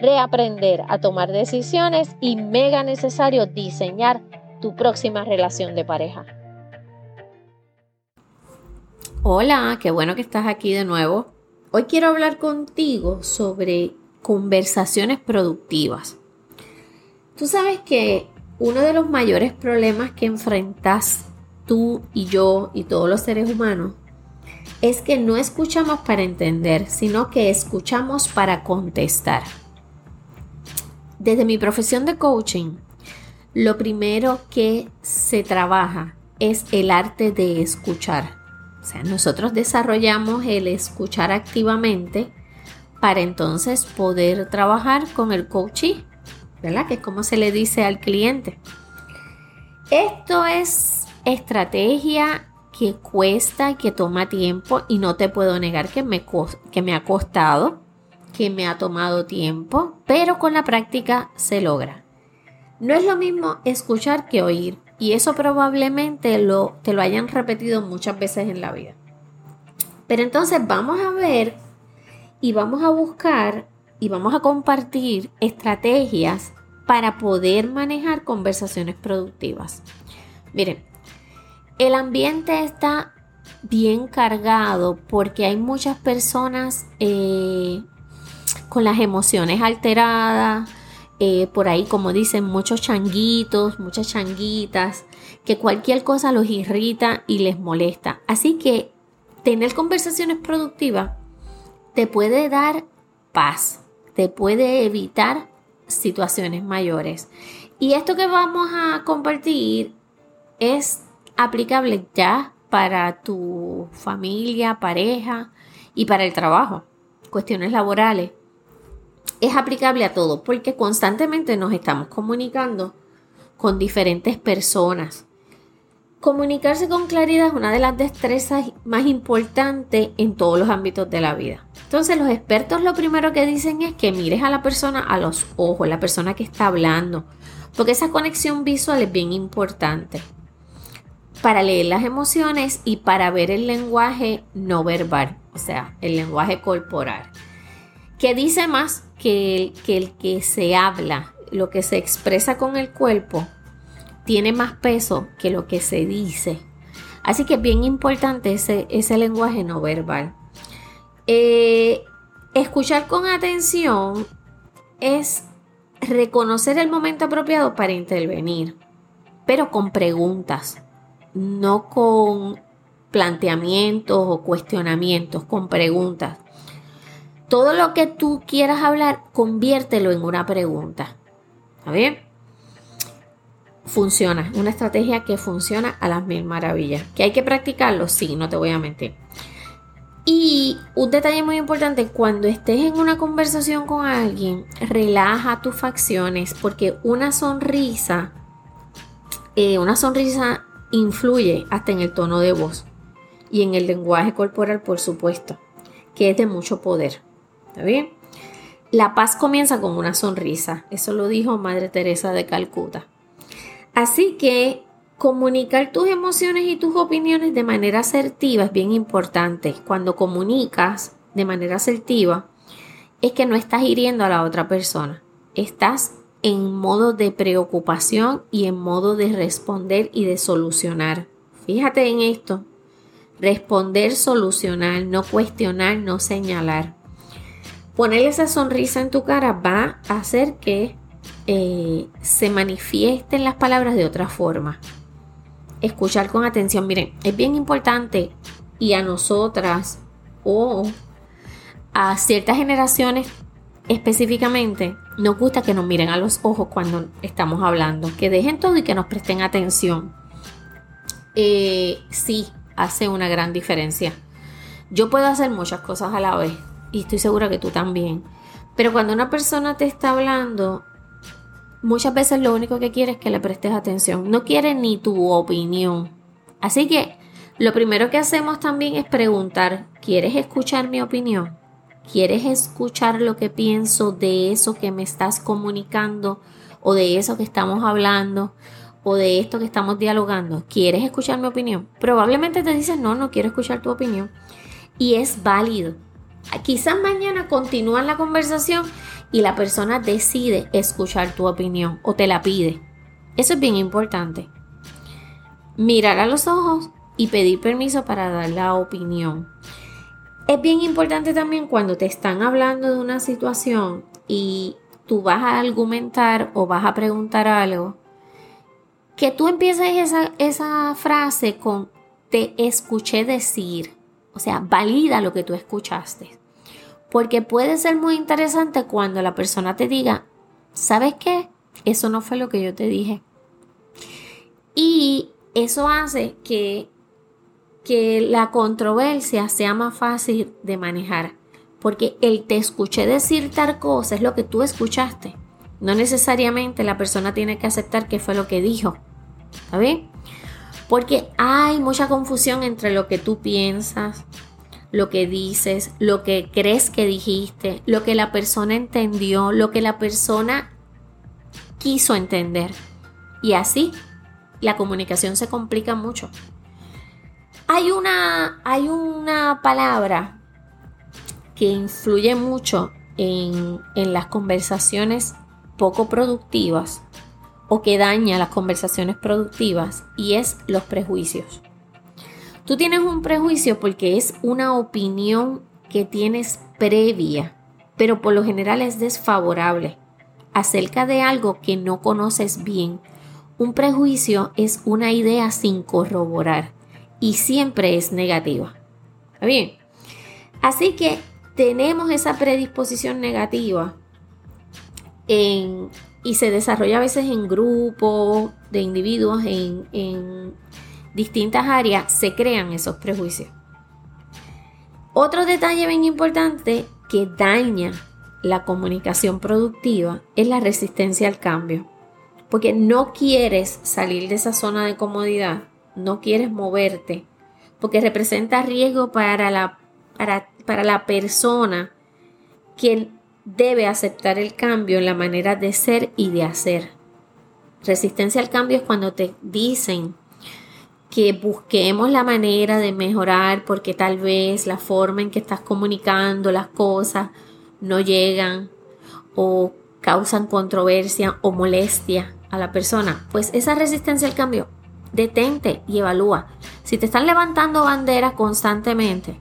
reaprender a tomar decisiones y mega necesario diseñar tu próxima relación de pareja. Hola, qué bueno que estás aquí de nuevo. Hoy quiero hablar contigo sobre conversaciones productivas. Tú sabes que uno de los mayores problemas que enfrentas tú y yo y todos los seres humanos es que no escuchamos para entender, sino que escuchamos para contestar. Desde mi profesión de coaching, lo primero que se trabaja es el arte de escuchar. O sea, nosotros desarrollamos el escuchar activamente para entonces poder trabajar con el coaching, ¿verdad? Que es como se le dice al cliente. Esto es estrategia que cuesta, que toma tiempo y no te puedo negar que me, que me ha costado que me ha tomado tiempo, pero con la práctica se logra. No es lo mismo escuchar que oír y eso probablemente lo, te lo hayan repetido muchas veces en la vida. Pero entonces vamos a ver y vamos a buscar y vamos a compartir estrategias para poder manejar conversaciones productivas. Miren, el ambiente está bien cargado porque hay muchas personas eh, con las emociones alteradas, eh, por ahí como dicen muchos changuitos, muchas changuitas, que cualquier cosa los irrita y les molesta. Así que tener conversaciones productivas te puede dar paz, te puede evitar situaciones mayores. Y esto que vamos a compartir es aplicable ya para tu familia, pareja y para el trabajo, cuestiones laborales es aplicable a todo porque constantemente nos estamos comunicando con diferentes personas. Comunicarse con claridad es una de las destrezas más importantes en todos los ámbitos de la vida. Entonces los expertos lo primero que dicen es que mires a la persona a los ojos, la persona que está hablando, porque esa conexión visual es bien importante para leer las emociones y para ver el lenguaje no verbal, o sea, el lenguaje corporal. ¿Qué dice más que el, que se habla, lo que se expresa con el cuerpo, tiene más peso que lo que se dice. Así que es bien importante ese, lenguaje no verbal. Eh, escuchar con atención es reconocer el momento apropiado para intervenir, pero con preguntas, no con planteamientos o cuestionamientos, con preguntas. Todo lo que tú quieras hablar, conviértelo en una pregunta. ¿Está bien? Funciona, una estrategia que funciona a las mil maravillas. ¿Que hay que practicarlo? Sí, no te voy a mentir. Y un detalle muy importante, cuando estés en una conversación con alguien, relaja tus facciones porque una sonrisa, eh, una sonrisa influye hasta en el tono de voz y en el lenguaje corporal, por supuesto, que es de mucho poder bien? La paz comienza con una sonrisa. Eso lo dijo Madre Teresa de Calcuta. Así que comunicar tus emociones y tus opiniones de manera asertiva es bien importante. Cuando comunicas de manera asertiva, es que no estás hiriendo a la otra persona. Estás en modo de preocupación y en modo de responder y de solucionar. Fíjate en esto. Responder, solucionar, no cuestionar, no señalar. Ponerle esa sonrisa en tu cara va a hacer que eh, se manifiesten las palabras de otra forma. Escuchar con atención. Miren, es bien importante y a nosotras o a ciertas generaciones específicamente nos gusta que nos miren a los ojos cuando estamos hablando, que dejen todo y que nos presten atención. Eh, sí, hace una gran diferencia. Yo puedo hacer muchas cosas a la vez y estoy segura que tú también. Pero cuando una persona te está hablando, muchas veces lo único que quiere es que le prestes atención. No quiere ni tu opinión. Así que lo primero que hacemos también es preguntar, ¿quieres escuchar mi opinión? ¿Quieres escuchar lo que pienso de eso que me estás comunicando o de eso que estamos hablando o de esto que estamos dialogando? ¿Quieres escuchar mi opinión? Probablemente te dicen, no, no quiero escuchar tu opinión. Y es válido. Quizás mañana continúan la conversación y la persona decide escuchar tu opinión o te la pide. Eso es bien importante. Mirar a los ojos y pedir permiso para dar la opinión. Es bien importante también cuando te están hablando de una situación y tú vas a argumentar o vas a preguntar algo, que tú empieces esa, esa frase con te escuché decir. O sea, valida lo que tú escuchaste. Porque puede ser muy interesante cuando la persona te diga, ¿sabes qué? Eso no fue lo que yo te dije. Y eso hace que que la controversia sea más fácil de manejar. Porque el te escuché decir tal cosa es lo que tú escuchaste. No necesariamente la persona tiene que aceptar que fue lo que dijo. ¿Está bien? Porque hay mucha confusión entre lo que tú piensas, lo que dices, lo que crees que dijiste, lo que la persona entendió, lo que la persona quiso entender. Y así la comunicación se complica mucho. Hay una, hay una palabra que influye mucho en, en las conversaciones poco productivas o que daña las conversaciones productivas y es los prejuicios. Tú tienes un prejuicio porque es una opinión que tienes previa, pero por lo general es desfavorable acerca de algo que no conoces bien. Un prejuicio es una idea sin corroborar y siempre es negativa. ¿Está bien? Así que tenemos esa predisposición negativa y se desarrolla a veces en grupos de individuos, en, en distintas áreas, se crean esos prejuicios. Otro detalle bien importante que daña la comunicación productiva es la resistencia al cambio. Porque no quieres salir de esa zona de comodidad no quieres moverte, porque representa riesgo para la, para, la persona quien debe aceptar el cambio en la manera de ser y de hacer. Resistencia al cambio es cuando te dicen que busquemos la manera de mejorar porque tal vez la forma en que estás comunicando las cosas no llegan o causan controversia o molestia a la persona. Pues esa resistencia al cambio detente y evalúa. Si te están levantando banderas constantemente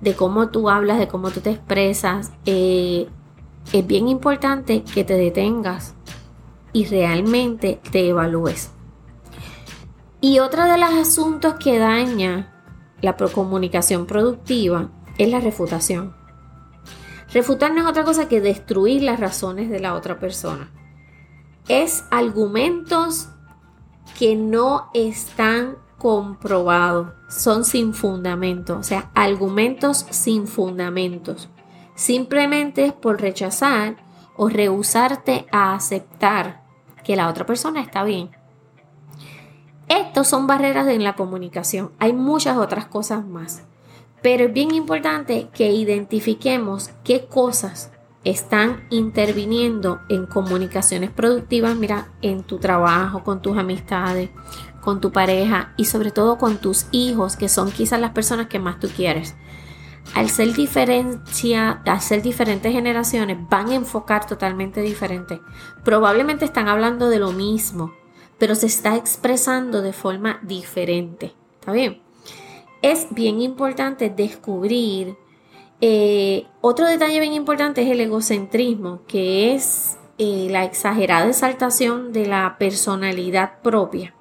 de cómo tú hablas, de cómo tú te expresas, eh, es bien importante que te detengas y realmente te evalúes. Y otro de los asuntos que daña la comunicación productiva es la refutación. Refutar no es otra cosa que destruir las razones de la otra persona. Es argumentos que no están comprobados, son sin fundamento, o sea, argumentos sin fundamentos. Simplemente es por rechazar o rehusarte a aceptar que la otra persona está bien. Estos son barreras en la comunicación. Hay muchas otras cosas más. Pero es bien importante que identifiquemos qué cosas están interviniendo en comunicaciones productivas, mira, en tu trabajo, con tus amistades, con tu pareja y sobre todo con tus hijos, que son quizás las personas que más tú quieres. Al ser diferencia, al ser diferentes generaciones, van a enfocar totalmente diferente. Probablemente están hablando de lo mismo, pero se está expresando de forma diferente. ¿Está bien? Es bien importante descubrir eh, otro detalle bien importante es el egocentrismo, que es eh, la exagerada exaltación de la personalidad propia.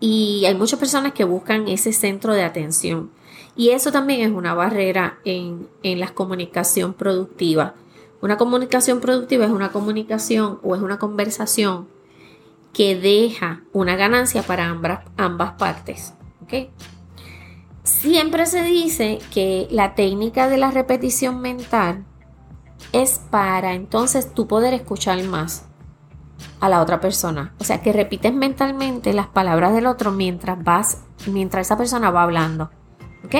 Y hay muchas personas que buscan ese centro de atención. Y eso también es una barrera en, en la comunicación productiva. Una comunicación productiva es una comunicación o es una conversación que deja una ganancia para ambas, ambas partes. Siempre se dice que la técnica de la repetición mental es para entonces tú poder escuchar más a la otra persona. O sea, que repites mentalmente las palabras del otro mientras vas, mientras esa persona va hablando. ¿Ok?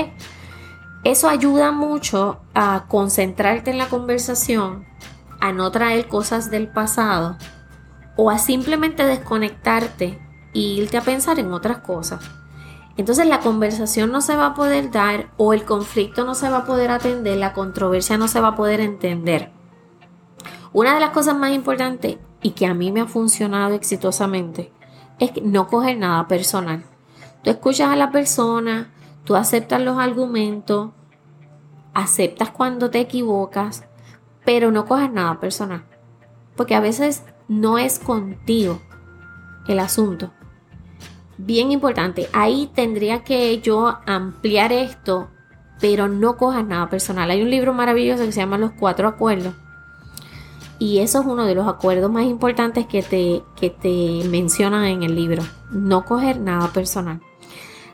Eso ayuda mucho a concentrarte en la conversación, a no traer cosas del pasado o a simplemente desconectarte e irte a pensar en otras cosas. Entonces la conversación no se va a poder dar o el conflicto no se va a poder atender, la controversia no se va a poder entender. Una de las cosas más importantes y que a mí me ha funcionado exitosamente es no coger nada personal. Tú escuchas a la persona, tú aceptas los argumentos, aceptas cuando te equivocas, pero no coges nada personal. Porque a veces no es contigo el asunto. Bien importante, ahí tendría que yo ampliar esto, pero no cojas nada personal. Hay un libro maravilloso que se llama Los Cuatro Acuerdos y eso es uno de los acuerdos más importantes que te, que te mencionan en el libro. No coger nada personal.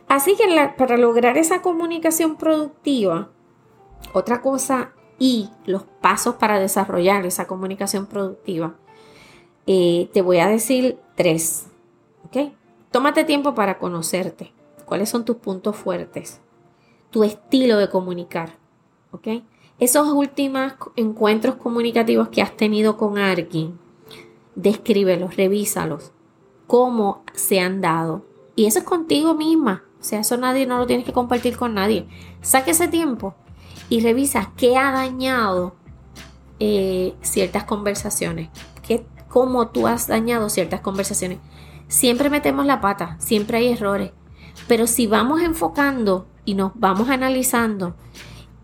Así que para lograr esa comunicación productiva, otra cosa y los pasos para desarrollar esa comunicación productiva, eh, te voy a decir tres. Tómate tiempo para conocerte. ¿Cuáles son tus puntos fuertes? Tu estilo de comunicar. ¿Ok? esos últimos encuentros comunicativos que has tenido con alguien, descríbelos, revísalos, cómo se han dado. Y eso es contigo misma. O sea, eso nadie no lo tienes que compartir con nadie. Saque ese tiempo y revisa qué ha dañado eh, ciertas conversaciones. Cómo tú has dañado ciertas conversaciones. Siempre metemos la pata, siempre hay errores. Pero si vamos enfocando y nos vamos analizando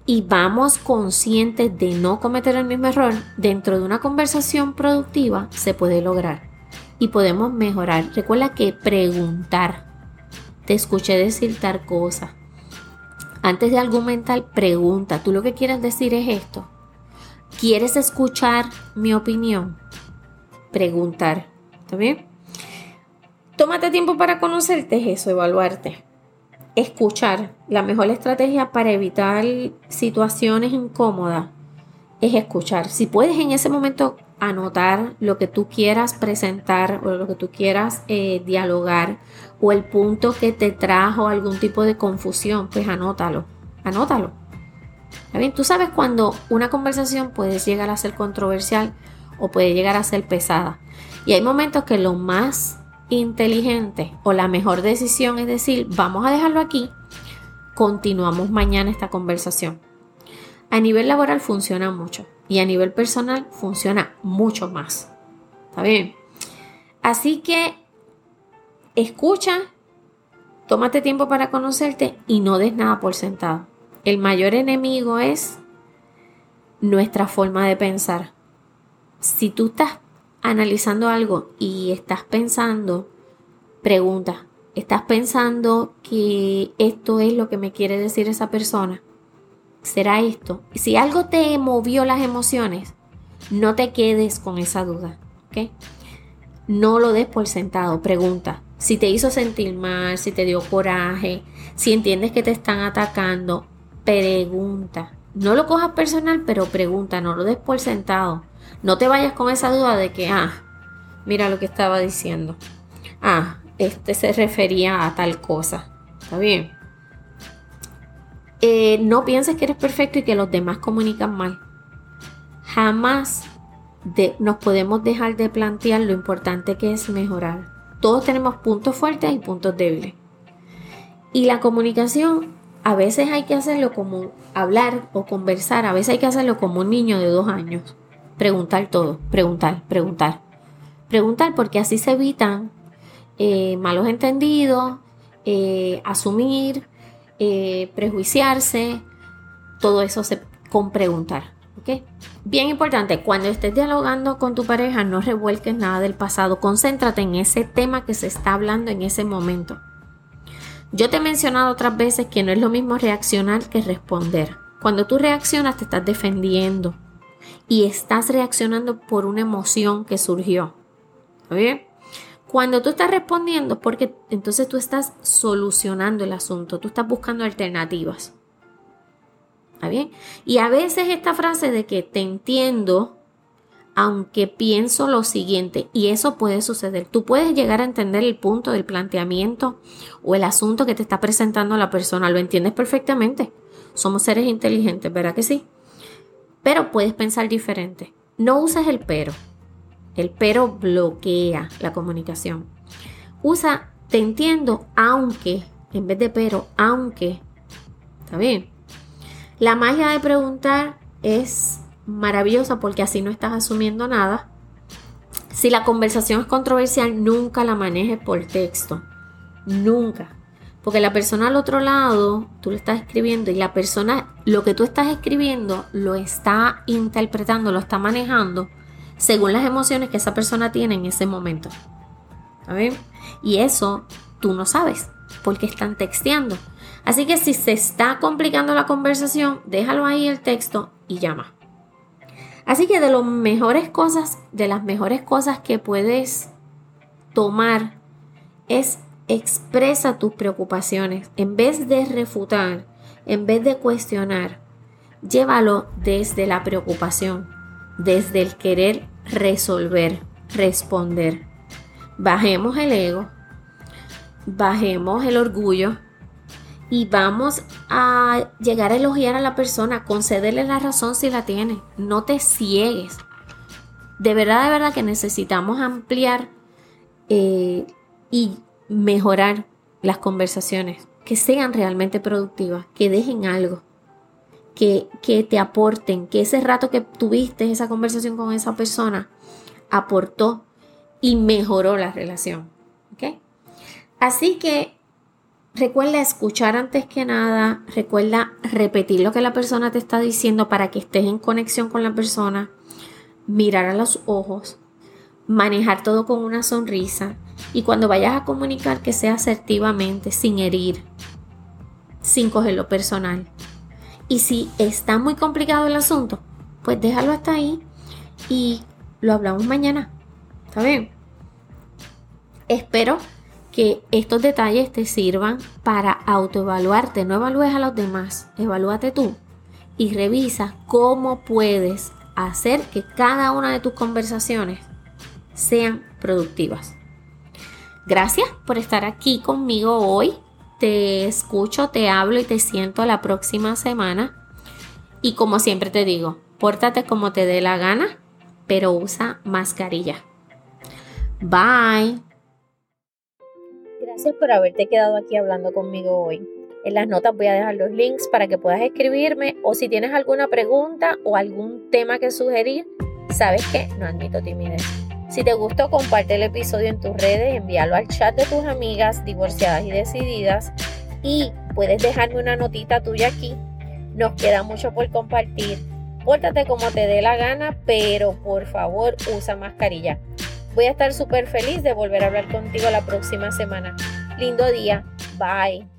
y vamos conscientes de no cometer el mismo error, dentro de una conversación productiva se puede lograr y podemos mejorar. Recuerda que preguntar. Te escuché decir tal cosa. Antes de argumentar, pregunta. ¿Tú lo que quieres decir es esto? ¿Quieres escuchar mi opinión? Preguntar. ¿Está bien? Tómate tiempo para conocerte, es eso, evaluarte escuchar. La mejor estrategia para evitar situaciones incómodas es escuchar. Si puedes en ese momento anotar lo que tú quieras presentar o lo que tú quieras eh, dialogar o el punto que te trajo algún tipo de confusión, pues anótalo, anótalo. bien? Tú sabes cuando una conversación puede llegar a ser controversial o puede llegar a ser pesada. Y hay momentos que lo más inteligente o la mejor decisión es decir, vamos a dejarlo aquí, continuamos mañana esta conversación. A nivel laboral funciona mucho y a nivel personal funciona mucho más. ¿Está bien? Así que escucha, tómate tiempo para conocerte y no des nada por sentado. El mayor enemigo es nuestra forma de pensar. Si tú estás analizando algo y estás pensando, pregunta, ¿estás pensando que esto es lo que me quiere decir esa persona? ¿Será esto? Si algo te movió las emociones, no te quedes con esa duda, ¿ok? No lo des por sentado, pregunta. Si te hizo sentir mal, si te dio coraje, si entiendes que te están atacando, pregunta. No lo cojas personal, pero pregunta, no lo des por sentado. No te vayas con esa duda de que, ah, mira lo que estaba diciendo. Ah, este se refería a tal cosa. ¿Está bien? Eh, no pienses que eres perfecto y que los demás comunican mal. Jamás nos podemos dejar de plantear lo importante que es mejorar. Todos tenemos puntos fuertes y puntos débiles. Y la comunicación a veces hay que hacerlo como hablar o conversar, a veces hay que hacerlo como un niño de dos años preguntar todo, preguntar, preguntar. Preguntar porque así se evitan eh, malos entendidos, eh, asumir, eh, prejuiciarse, todo eso se, con preguntar. Bien importante, cuando estés dialogando con tu pareja, no revuelques nada del pasado. Concéntrate en ese tema que se está hablando en ese momento. Yo te he mencionado otras veces que no es lo mismo reaccionar que responder. Cuando tú reaccionas te estás defendiendo y estás reaccionando por una emoción que surgió. ¿Está bien? Cuando tú estás respondiendo, porque entonces tú estás solucionando el asunto, tú estás buscando alternativas. ¿Está bien? Y a veces esta frase de que te entiendo, aunque pienso lo siguiente, y eso puede suceder. Tú puedes llegar a entender el punto del planteamiento o el asunto que te está presentando la persona, lo entiendes perfectamente. Somos seres inteligentes, ¿verdad que sí? Pero puedes pensar diferente. No uses el pero. El pero bloquea la comunicación. Usa te entiendo, aunque, en vez de pero, aunque. ¿Está bien? La magia de preguntar es maravillosa porque así no estás asumiendo nada. Si la conversación es controversial, nunca la manejes por texto. Nunca. Porque la persona al otro lado, tú le estás escribiendo y la persona, lo que tú estás escribiendo, lo está interpretando, lo está manejando según las emociones que esa persona tiene en ese momento. Y eso tú no sabes porque están texteando. Así que si se está complicando la conversación, déjalo ahí el texto y llama. Así que de las mejores cosas, de las mejores cosas que puedes tomar es expresa tus preocupaciones. En vez de refutar, en vez de cuestionar, llévalo desde la preocupación, desde el querer resolver, responder. Bajemos el ego, bajemos el orgullo y vamos a llegar a elogiar a la persona, concederle la razón si la tiene. No te ciegues. De verdad, de verdad que necesitamos ampliar eh, y mejorar las conversaciones, que sean realmente productivas, que dejen algo, que, que te aporten, que ese rato que tuviste esa conversación con esa persona aportó y mejoró la relación. Así que recuerda escuchar antes que nada, recuerda repetir lo que la persona te está diciendo para que estés en conexión con la persona, mirar a los ojos, manejar todo con una sonrisa y cuando vayas a comunicar que sea asertivamente, sin herir, sin cogerlo personal. Y si está muy complicado el asunto, pues déjalo hasta ahí y lo hablamos mañana. ¿Está bien? Espero que estos detalles te sirvan para autoevaluarte. No evalúes a los demás, evalúate tú y revisa cómo puedes hacer que cada una de tus conversaciones sean productivas. Gracias por estar aquí conmigo hoy. Te escucho, te hablo y te siento la próxima semana. Y como siempre te digo, pórtate como te dé la gana, pero usa mascarilla. Bye. Gracias por haberte quedado aquí hablando conmigo hoy. En las notas voy a dejar los links para que puedas escribirme o si tienes alguna pregunta o algún tema que sugerir, sabes que no admito timidez. Si te gustó, comparte el episodio en tus redes, envíalo al chat de tus amigas divorciadas y decididas y puedes dejarme una notita tuya aquí. Nos queda mucho por compartir. Pórtate como te dé la gana, pero por favor usa mascarilla. Voy a estar súper feliz de volver a hablar contigo la próxima semana. Lindo día. Bye.